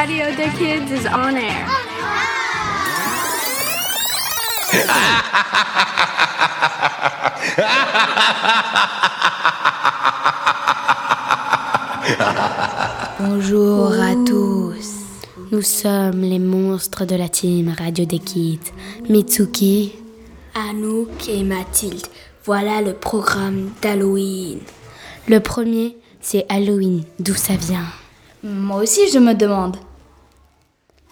Radio des Kids is on air. Bonjour à tous. Nous sommes les monstres de la team Radio des Kids. Mitsuki, Anouk et Mathilde. Voilà le programme d'Halloween. Le premier, c'est Halloween. D'où ça vient? Moi aussi, je me demande.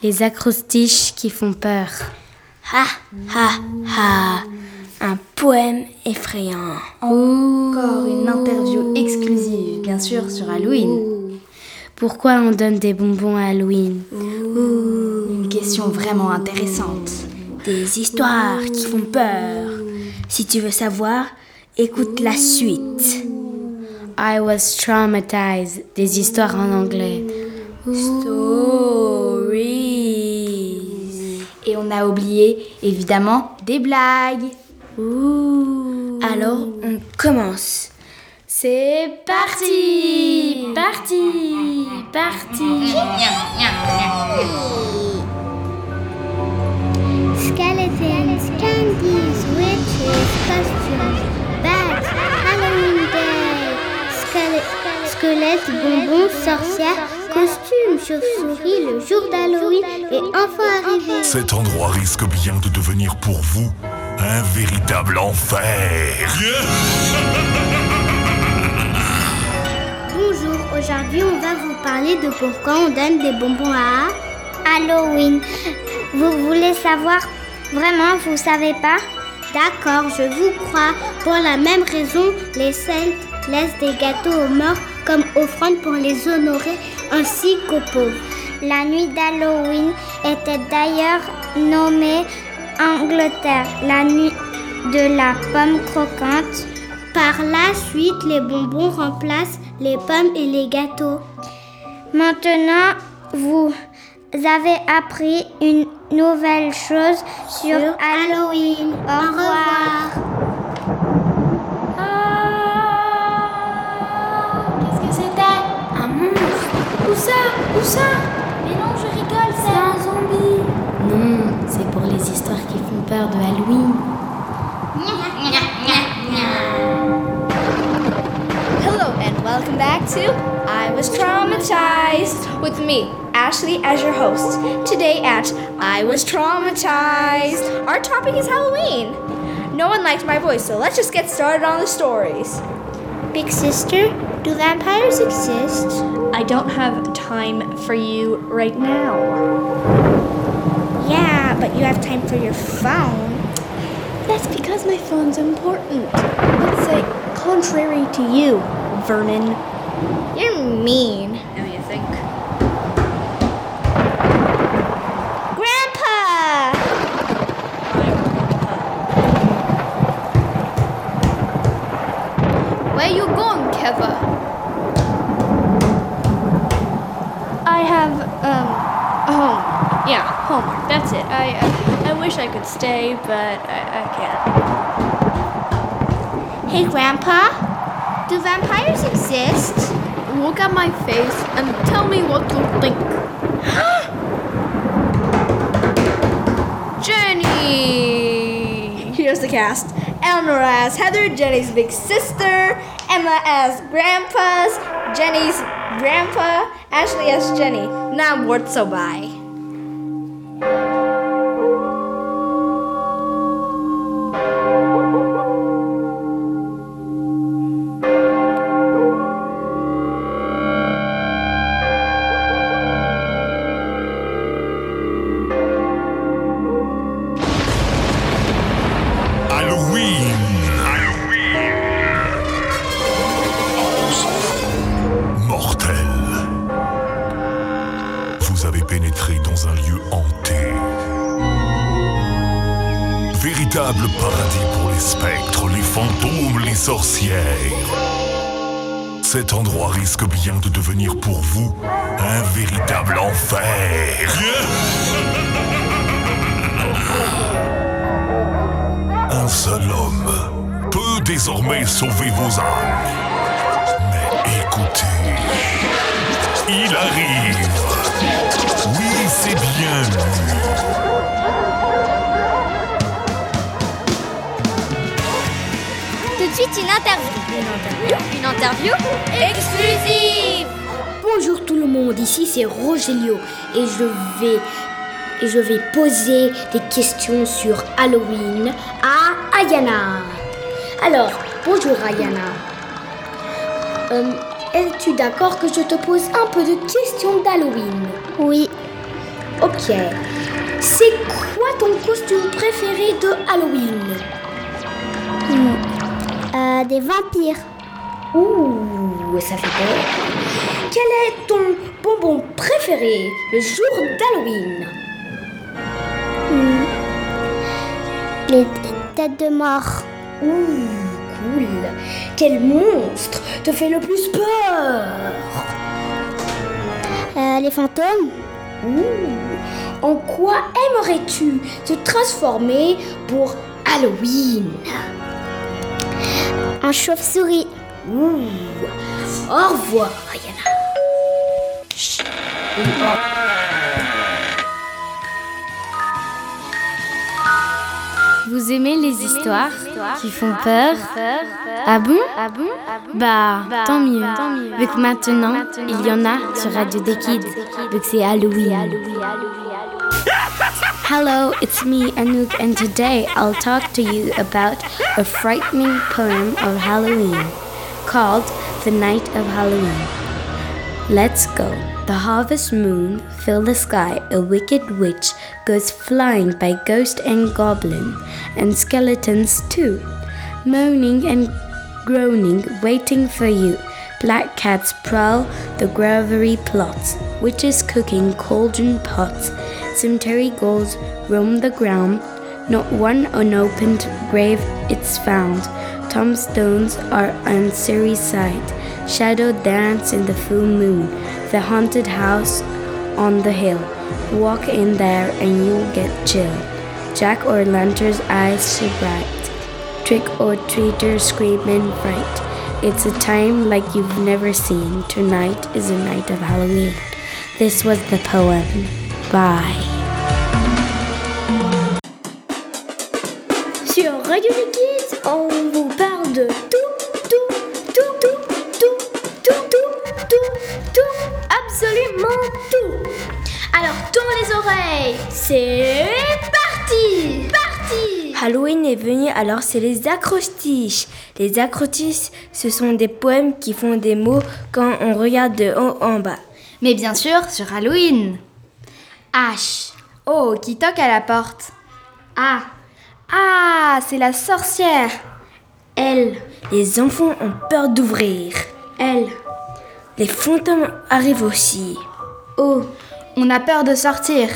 Les acrostiches qui font peur. Ha ha ha. Un poème effrayant. Encore une interview exclusive, bien sûr, sur Halloween. Pourquoi on donne des bonbons à Halloween? Une question vraiment intéressante. Des histoires qui font peur. Si tu veux savoir, écoute la suite. I was traumatized. Des histoires en anglais. Stories. Et on a oublié, évidemment, des blagues. Alors, on commence. C'est parti. Parti. Parti. Skeletons, candies, witches, costumes, bags, Halloween Day, squelettes, bonbons, sorcières, costumes, chauves-souris, le jour d'Halloween et enfin arrivé. Cet endroit risque bien de devenir pour vous un véritable enfer. Bonjour, aujourd'hui on va vous parler de pourquoi on donne des bonbons à Halloween. Vous voulez savoir? Vraiment, vous savez pas? D'accord, je vous crois. Pour la même raison, les Celtes laissent des gâteaux aux morts comme offrande pour les honorer ainsi qu'aux pauvres. La nuit d'Halloween était d'ailleurs nommée Angleterre, la nuit de la pomme croquante. Par la suite, les bonbons remplacent les pommes et les gâteaux. Maintenant, vous avez appris une nouvelle chose sur, Halloween. Au revoir. Ça Où ça Mais non, je rigole, c'est un zombie Non, c'est pour les histoires qui font peur de Halloween. Hello and welcome back to I Was Traumatized with me, Ashley, as your host. Today at I Was Traumatized, our topic is Halloween. No one liked my voice, so let's just get started on the stories. Big sister, do vampires exist? I don't have time for you right now. Yeah, but you have time for your phone. That's because my phone's important. Let's say, contrary to you, Vernon. You're mean. That's it. I I, I wish I could stay, but I, I can't. Hey, Grandpa? Do vampires exist? Look at my face and tell me what you think. Jenny. Here's the cast. Eleanor as Heather, Jenny's big sister. Emma as Grandpa's, Jenny's grandpa. Ashley as Jenny. Now word so bye. Halloween. Mortel. Vous avez pénétré dans un lieu hanté. Véritable paradis pour les spectres, les fantômes, les sorcières. Cet endroit risque bien de devenir pour vous un véritable enfer. Un seul homme peut désormais sauver vos âmes. Mais écoutez. il arrive. Oui, c'est bien lui. Tout de suite, une interview. Une interview exclusive Bonjour tout le monde, ici c'est Rogelio et je vais et je vais poser des questions sur Halloween à Ayana. Alors, bonjour Ayana. Euh, Es-tu d'accord que je te pose un peu de questions d'Halloween? Oui. Ok. C'est quoi ton costume préféré de Halloween? Euh, des vampires. Ouh, ça fait peur. Quel est ton bonbon préféré le jour d'Halloween? Les têtes de mort. Ouh, cool. Quel monstre te fait le plus peur? Euh, les fantômes. Ouh. En quoi aimerais-tu te transformer pour Halloween? En chauve-souris. Ouh. Au revoir, Ayana. Vous aimez les histoires qui font peur Ah bon Bah, tant mieux. Vu que maintenant, il y en a sur Radio des Kids, vu que c'est Halloween. Hello, it's me, Anouk, and today I'll talk to you about a frightening poem of Halloween called The Night of Halloween. Let's go. The harvest moon fill the sky. A wicked witch goes flying by ghost and goblin, and skeletons too, moaning and groaning, waiting for you. Black cats prowl the gravery plots, witches cooking cauldron pots, cemetery ghouls roam the ground. Not one unopened grave it's found. Tombstones are on Surrey's side. Shadow dance in the full moon. The haunted house on the hill. Walk in there and you'll get chill. Jack or lantern's eyes so bright. Trick or treater scream in fright. It's a time like you've never seen. Tonight is a night of Halloween. This was the poem. Bye. Sur Radio Kids, on vous parle de c'est parti, parti. Halloween est venu, alors c'est les acrostiches. Les acrostiches, ce sont des poèmes qui font des mots quand on regarde de haut en bas. Mais bien sûr, sur Halloween. H. Oh, qui toque à la porte. A. Ah, c'est la sorcière. L. Les enfants ont peur d'ouvrir. L. Les fantômes arrivent aussi. O. On a peur de sortir.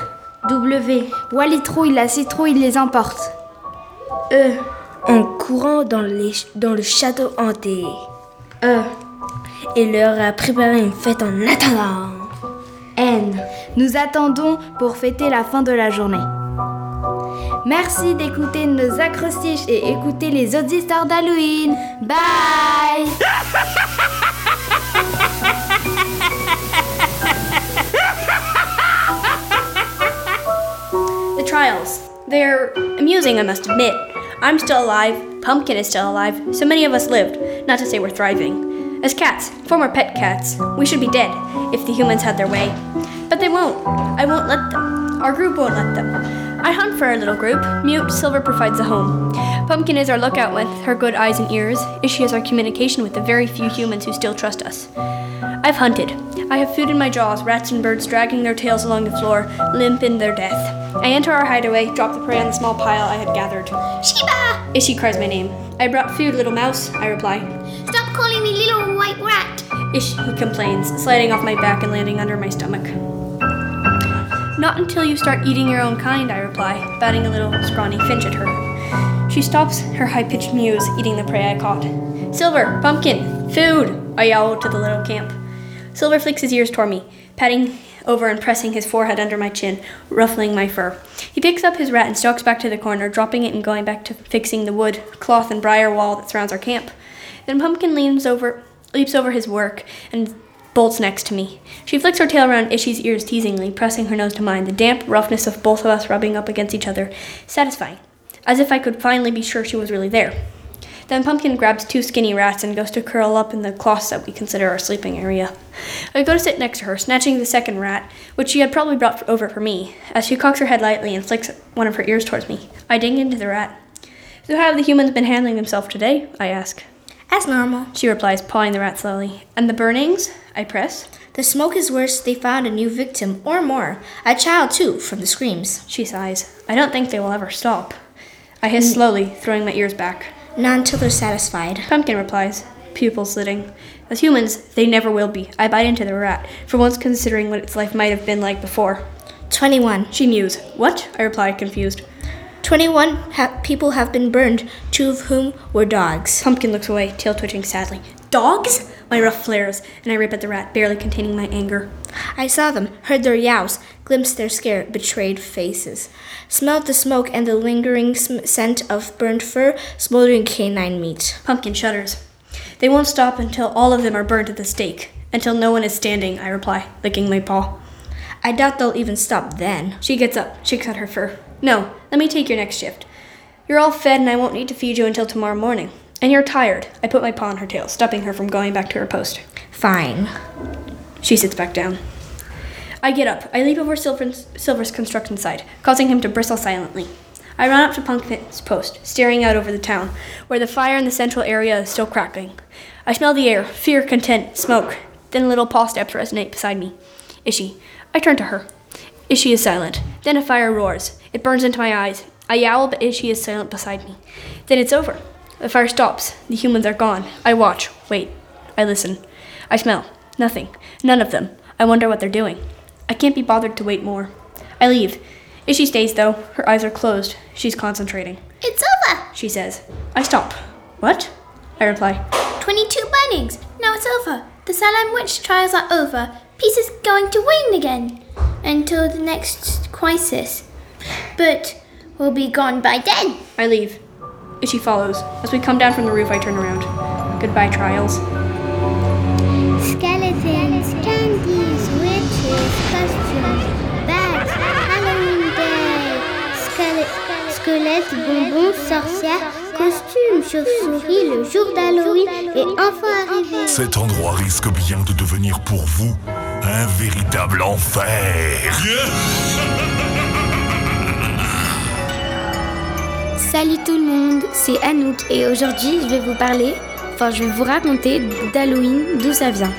W. Wally trouille, la citrouille les emporte. E. En courant dans, les, dans le château hanté. E. Et leur a préparé une fête en attendant. N. Nous attendons pour fêter la fin de la journée. Merci d'écouter nos acrostiches et écouter les autres histoires d'Halloween. Bye trials. They're amusing, I must admit. I'm still alive, Pumpkin is still alive, so many of us lived, not to say we're thriving. As cats, former pet cats, we should be dead if the humans had their way. But they won't. I won't let them. Our group won't let them. I hunt for our little group. Mute Silver provides a home. Pumpkin is our lookout with her good eyes and ears. Ishi is our communication with the very few humans who still trust us. I've hunted. I have food in my jaws, rats and birds dragging their tails along the floor, limp in their death. I enter our hideaway, drop the prey on the small pile I had gathered. Sheba! Ishi cries my name. I brought food, little mouse, I reply. Stop calling me little white rat. Ishi complains, sliding off my back and landing under my stomach. Not until you start eating your own kind, I reply, batting a little scrawny finch at her. She stops her high pitched mews, eating the prey I caught. Silver, pumpkin, food, I yowl to the little camp. Silver flicks his ears toward me, patting over and pressing his forehead under my chin, ruffling my fur. He picks up his rat and stalks back to the corner, dropping it and going back to fixing the wood, cloth, and briar wall that surrounds our camp. Then Pumpkin leans over, leaps over his work and bolts next to me. She flicks her tail around Ishi's ears teasingly, pressing her nose to mine, the damp roughness of both of us rubbing up against each other, satisfying, as if I could finally be sure she was really there. Then Pumpkin grabs two skinny rats and goes to curl up in the cloths that we consider our sleeping area. I go to sit next to her, snatching the second rat, which she had probably brought over for me. As she cocks her head lightly and flicks one of her ears towards me, I ding into the rat. So, how have the humans been handling themselves today? I ask. As normal. She replies, pawing the rat slowly. And the burnings? I press. The smoke is worse. They found a new victim, or more. A child, too, from the screams. She sighs. I don't think they will ever stop. I hiss slowly, throwing my ears back. Not until they're satisfied. Pumpkin replies, pupils slitting. As humans, they never will be. I bite into the rat, for once considering what its life might have been like before. 21. She mews. What? I reply, confused. 21 ha- people have been burned, two of whom were dogs. Pumpkin looks away, tail twitching sadly. Dogs? My ruff flares, and I rip at the rat, barely containing my anger. I saw them, heard their yows, glimpsed their scared, betrayed faces, smelled the smoke and the lingering sm- scent of burned fur, smoldering canine meat. Pumpkin shudders. They won't stop until all of them are burned at the stake. Until no one is standing, I reply, licking my paw. I doubt they'll even stop then. She gets up, shakes out her fur. No, let me take your next shift. You're all fed, and I won't need to feed you until tomorrow morning. And you're tired. I put my paw on her tail, stopping her from going back to her post. Fine. She sits back down. I get up. I leap over Silver's, Silver's construction site, causing him to bristle silently. I run up to Pumpkin's post, staring out over the town, where the fire in the central area is still crackling. I smell the air, fear, content, smoke. Then little paw steps resonate beside me. Ishi. I turn to her. Ishi is silent. Then a fire roars. It burns into my eyes. I yowl, but Ishi is silent beside me. Then it's over. The fire stops. The humans are gone. I watch, wait. I listen. I smell. Nothing. None of them. I wonder what they're doing. I can't be bothered to wait more. I leave. Ishi stays, though. Her eyes are closed. She's concentrating. It's over! She says. I stop. What? I reply. 22 burnings! Now it's over. The Salem witch trials are over. Peace is going to reign again. Until the next crisis. But we'll be gone by then. I leave. Ishi follows. As we come down from the roof, I turn around. Goodbye, trials. Skeletons, candies, witches, costumes, bags, Halloween Day, Skele- squelettes, bonbons, sorcières, costumes, chauves-souris, le jour d'Halloween est enfin arrivé. Cet endroit risque bien de devenir pour vous un véritable enfer. Salut tout le monde, c'est Anouk et aujourd'hui je vais vous parler, enfin je vais vous raconter d'Halloween, d'où ça vient.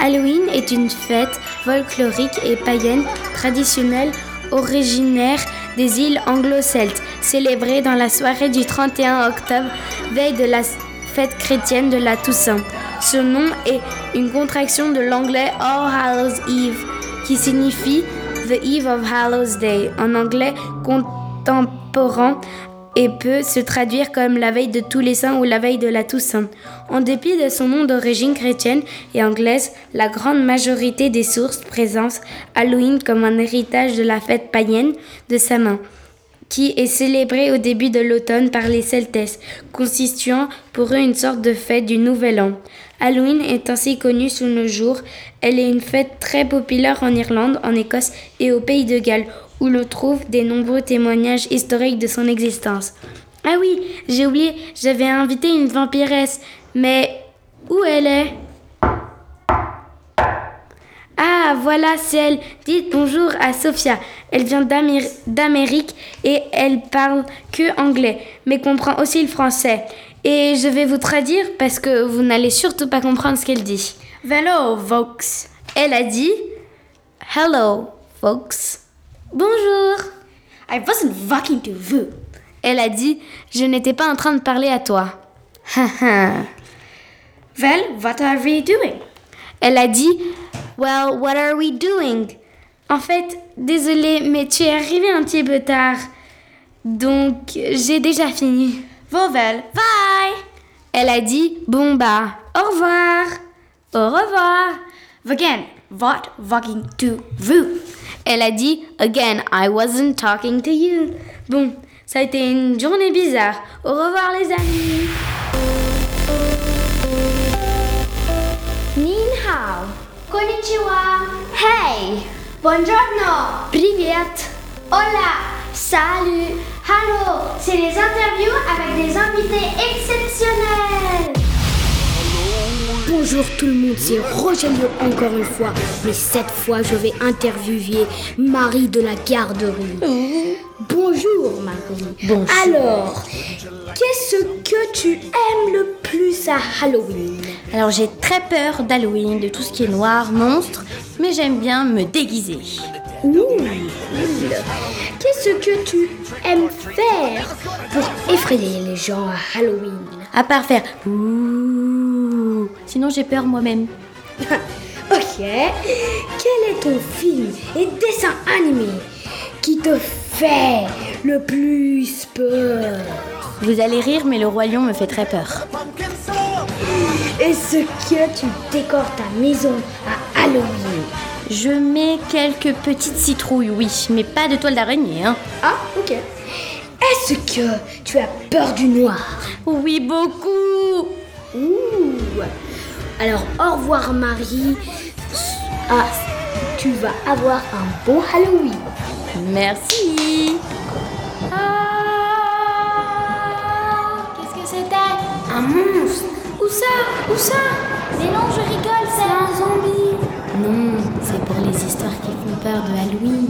Halloween est une fête folklorique et païenne traditionnelle originaire des îles anglo-celtes, célébrée dans la soirée du 31 octobre, veille de la fête chrétienne de la Toussaint. Ce nom est une contraction de l'anglais All Hallows Eve, qui signifie The Eve of Hallows Day en anglais contemporain et peut se traduire comme la veille de tous les saints ou la veille de la Toussaint. En dépit de son nom d'origine chrétienne et anglaise, la grande majorité des sources présentent Halloween comme un héritage de la fête païenne de sa main qui est célébrée au début de l'automne par les Celtes, constituant pour eux une sorte de fête du Nouvel An. Halloween est ainsi connue sous nos jours. Elle est une fête très populaire en Irlande, en Écosse et au Pays de Galles, où l'on trouve des nombreux témoignages historiques de son existence. Ah oui, j'ai oublié, j'avais invité une vampiresse, mais où elle est? Ah, voilà, c'est elle. Dites bonjour à Sophia. Elle vient d'Amér- d'Amérique et elle parle que anglais, mais comprend aussi le français. Et je vais vous traduire parce que vous n'allez surtout pas comprendre ce qu'elle dit. Hello, folks. Elle a dit Hello, folks. Bonjour. I wasn't talking to you. Elle a dit Je n'étais pas en train de parler à toi. Well, what are we doing? Elle a dit Well, what are we doing? En fait, désolée, mais tu es arrivé un petit peu tard. Donc, j'ai déjà fini. Well, bye. Elle a dit Bon bah, au revoir. Au revoir. Again, what walking to you? Elle a dit Again, I wasn't talking to you. Bon, ça a été une journée bizarre. Au revoir, les amis. Nin hao. Konnichiwa. Hey! Buongiorno. Привет! Hola. Salut! Hello. C'est les interviews avec des invités exceptionnels. Bonjour tout le monde, c'est Rogelio encore une fois. Mais cette fois, je vais interviewer Marie de la garderie. Bonjour Marie. Bonjour. Alors, qu'est-ce que tu aimes le plus à Halloween? Alors j'ai très peur d'Halloween, de tout ce qui est noir, monstre, mais j'aime bien me déguiser. Ouh, cool. Qu'est-ce que tu aimes faire pour effrayer les gens à Halloween? À part faire ouh, sinon j'ai peur moi-même. Ok. Quel est ton film et dessin animé qui te fait le plus peur? Vous allez rire, mais le roi lion me fait très peur. Est-ce que tu décores ta maison à Halloween? Je mets quelques petites citrouilles, oui, mais pas de toile d'araignée, hein. Ah, ok. Est-ce que tu as peur du noir? Oui, beaucoup. Ouh. Alors, au revoir Marie. Ah, tu vas avoir un beau Halloween. Merci. Qu'est-ce que c'était? Un monstre. Où ça? Où ça? Mais non, je rigole, c'est un zombie. Non, c'est pour les histoires qui font peur de Halloween.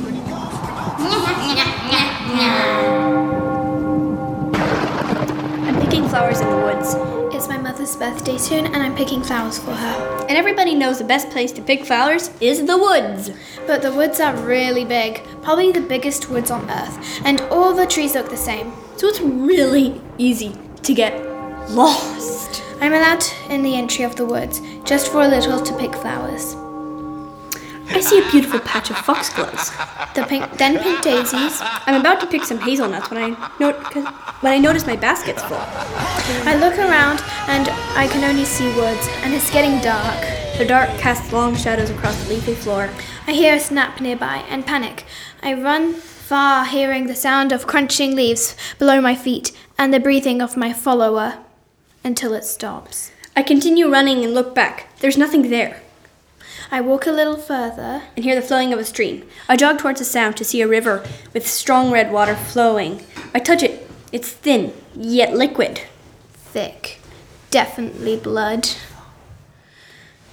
I'm picking flowers in the woods. It's my mother's birthday soon, and I'm picking flowers for her. And everybody knows the best place to pick flowers is the woods. But the woods are really big, probably the biggest woods on earth, and all the trees look the same. So it's really easy to get lost. I'm allowed in the entry of the woods, just for a little to pick flowers. I see a beautiful patch of foxgloves. The pink, then pink daisies. I'm about to pick some hazelnuts when I note when I notice my basket's full. I look around and I can only see woods, and it's getting dark. The dark casts long shadows across the leafy floor. I hear a snap nearby and panic. I run far, hearing the sound of crunching leaves below my feet and the breathing of my follower until it stops. I continue running and look back. There's nothing there. I walk a little further. and hear the flowing of a stream. I jog towards the sound to see a river with strong red water flowing. I touch it. It's thin, yet liquid. Thick. Definitely blood.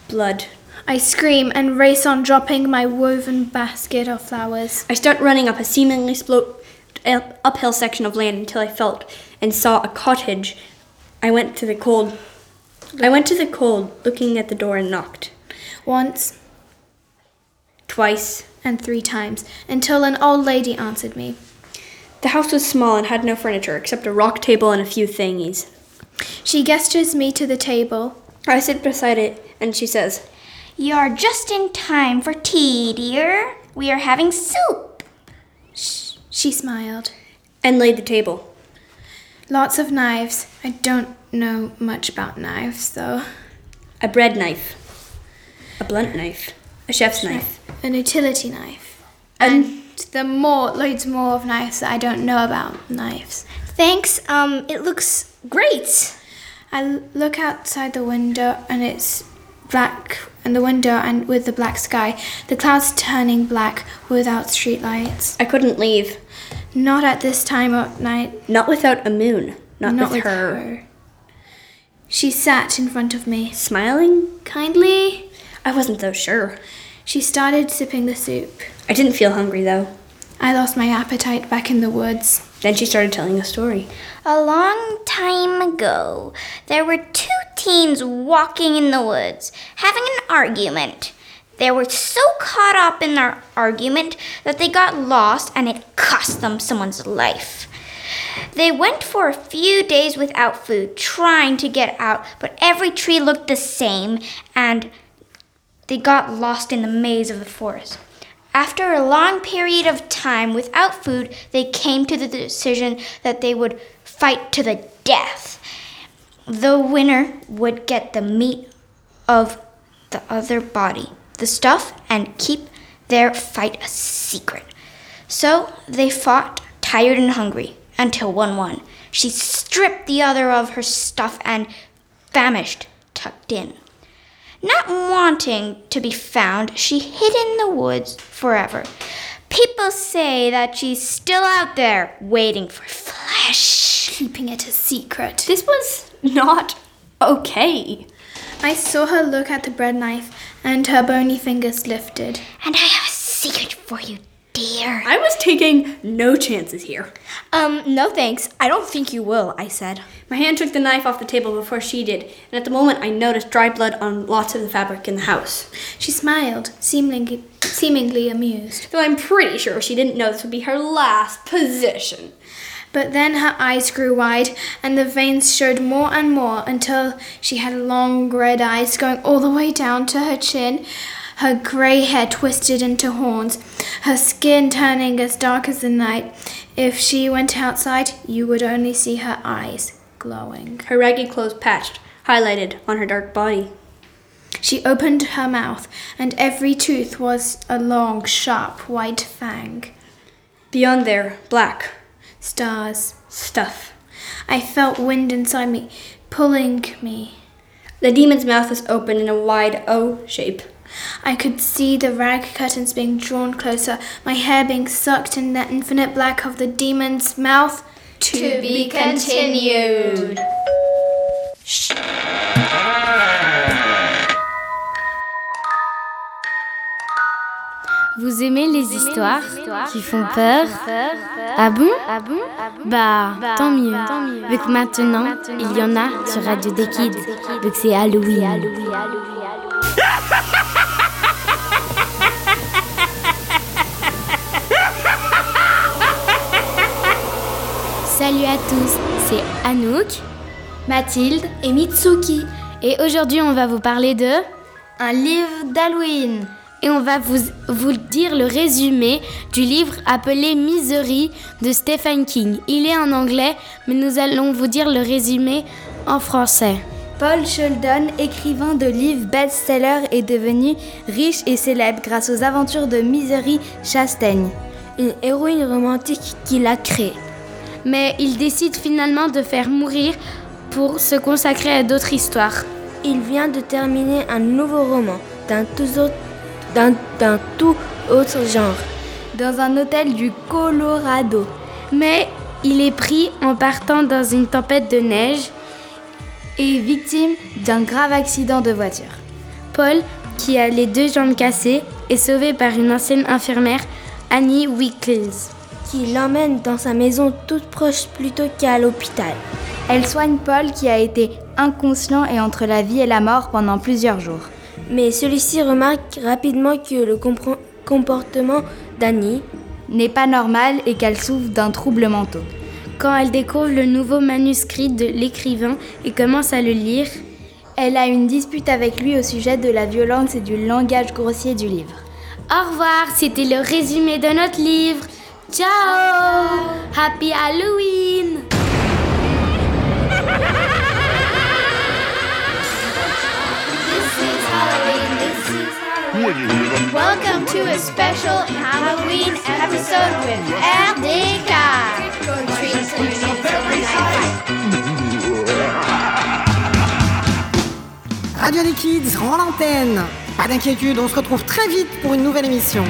Blood. I scream and race on, dropping my woven basket of flowers. I start running up a seemingly sloped uphill section of land until I felt and saw a cottage. I went to the cold. I went to the cold, looking at the door and knocked. Once Twice. and three times until an old lady answered me. The house was small and had no furniture except a rock table and a few thingies. She gestures me to the table. I sit beside it and she says, You're just in time for tea, dear. We are having soup. She smiled. and laid the table. Lots of knives. I don't know much about knives, though. A bread knife. A blunt knife. A chef's knife. An utility knife. And the more, loads more of knives that I don't know about knives. Thanks. Um, it looks great. I look outside the window and it's black and the window and with the black sky. The clouds turning black without streetlights. I couldn't leave. Not at this time of night. Not without a moon. Not, Not with, with her. her. She sat in front of me. Smiling? Kindly, I wasn't so sure. she started sipping the soup. I didn't feel hungry though. I lost my appetite back in the woods. Then she started telling a story. A long time ago, there were two teens walking in the woods, having an argument. They were so caught up in their argument that they got lost and it cost them someone's life. They went for a few days without food, trying to get out, but every tree looked the same and they got lost in the maze of the forest. After a long period of time without food, they came to the decision that they would fight to the death. The winner would get the meat of the other body, the stuff, and keep their fight a secret. So they fought, tired and hungry, until one won. She stripped the other of her stuff and, famished, tucked in. Not wanting to be found, she hid in the woods forever. People say that she's still out there waiting for flesh. Keeping it a secret. This was not okay. I saw her look at the bread knife and her bony fingers lifted. And I have a secret for you, dear. I was taking no chances here. Um, no thanks. I don't think you will, I said. My hand took the knife off the table before she did, and at the moment I noticed dry blood on lots of the fabric in the house. She smiled, seemingly, seemingly amused. Though I'm pretty sure she didn't know this would be her last position. But then her eyes grew wide, and the veins showed more and more until she had long red eyes going all the way down to her chin, her grey hair twisted into horns, her skin turning as dark as the night. If she went outside, you would only see her eyes glowing. Her ragged clothes patched, highlighted on her dark body. She opened her mouth, and every tooth was a long, sharp white fang. Beyond there, black. Stars. Stuff. I felt wind inside me, pulling me. The demon's mouth was open in a wide O shape. I could see the rag curtains being drawn closer, my hair being sucked in that infinite black of the demon's mouth. To be continued. Vous aimez les histoires qui font peur? Ah bon? Bah, tant mieux. Vu que maintenant, il y en a sur Radio des Kids, vu que c'est Halloween. Salut à tous, c'est Anouk, Mathilde et Mitsuki. Et aujourd'hui, on va vous parler de un livre d'Halloween. Et on va vous, vous dire le résumé du livre appelé Misery de Stephen King. Il est en anglais, mais nous allons vous dire le résumé en français. Paul Sheldon, écrivain de livres best-sellers, est devenu riche et célèbre grâce aux aventures de Misery Chastain, une héroïne romantique qu'il a créée. Mais il décide finalement de faire mourir pour se consacrer à d'autres histoires. Il vient de terminer un nouveau roman d'un tout autre genre, dans un hôtel du Colorado. Mais il est pris en partant dans une tempête de neige et victime d'un grave accident de voiture. Paul, qui a les deux jambes cassées, est sauvé par une ancienne infirmière, Annie Wickles, qui l'emmène dans sa maison toute proche plutôt qu'à l'hôpital. Elle soigne Paul qui a été inconscient et entre la vie et la mort pendant plusieurs jours. Mais celui-ci remarque rapidement que le comportement d'Annie n'est pas normal et qu'elle souffre d'un trouble mental. Quand elle découvre le nouveau manuscrit de l'écrivain et commence à le lire, elle a une dispute avec lui au sujet de la violence et du langage grossier du livre. Au revoir, c'était le résumé de notre livre. Ciao Happy Halloween Welcome to a special Halloween episode with RDK. Radio des Kids rend l'antenne. Pas d'inquiétude, on se retrouve très vite pour une nouvelle émission.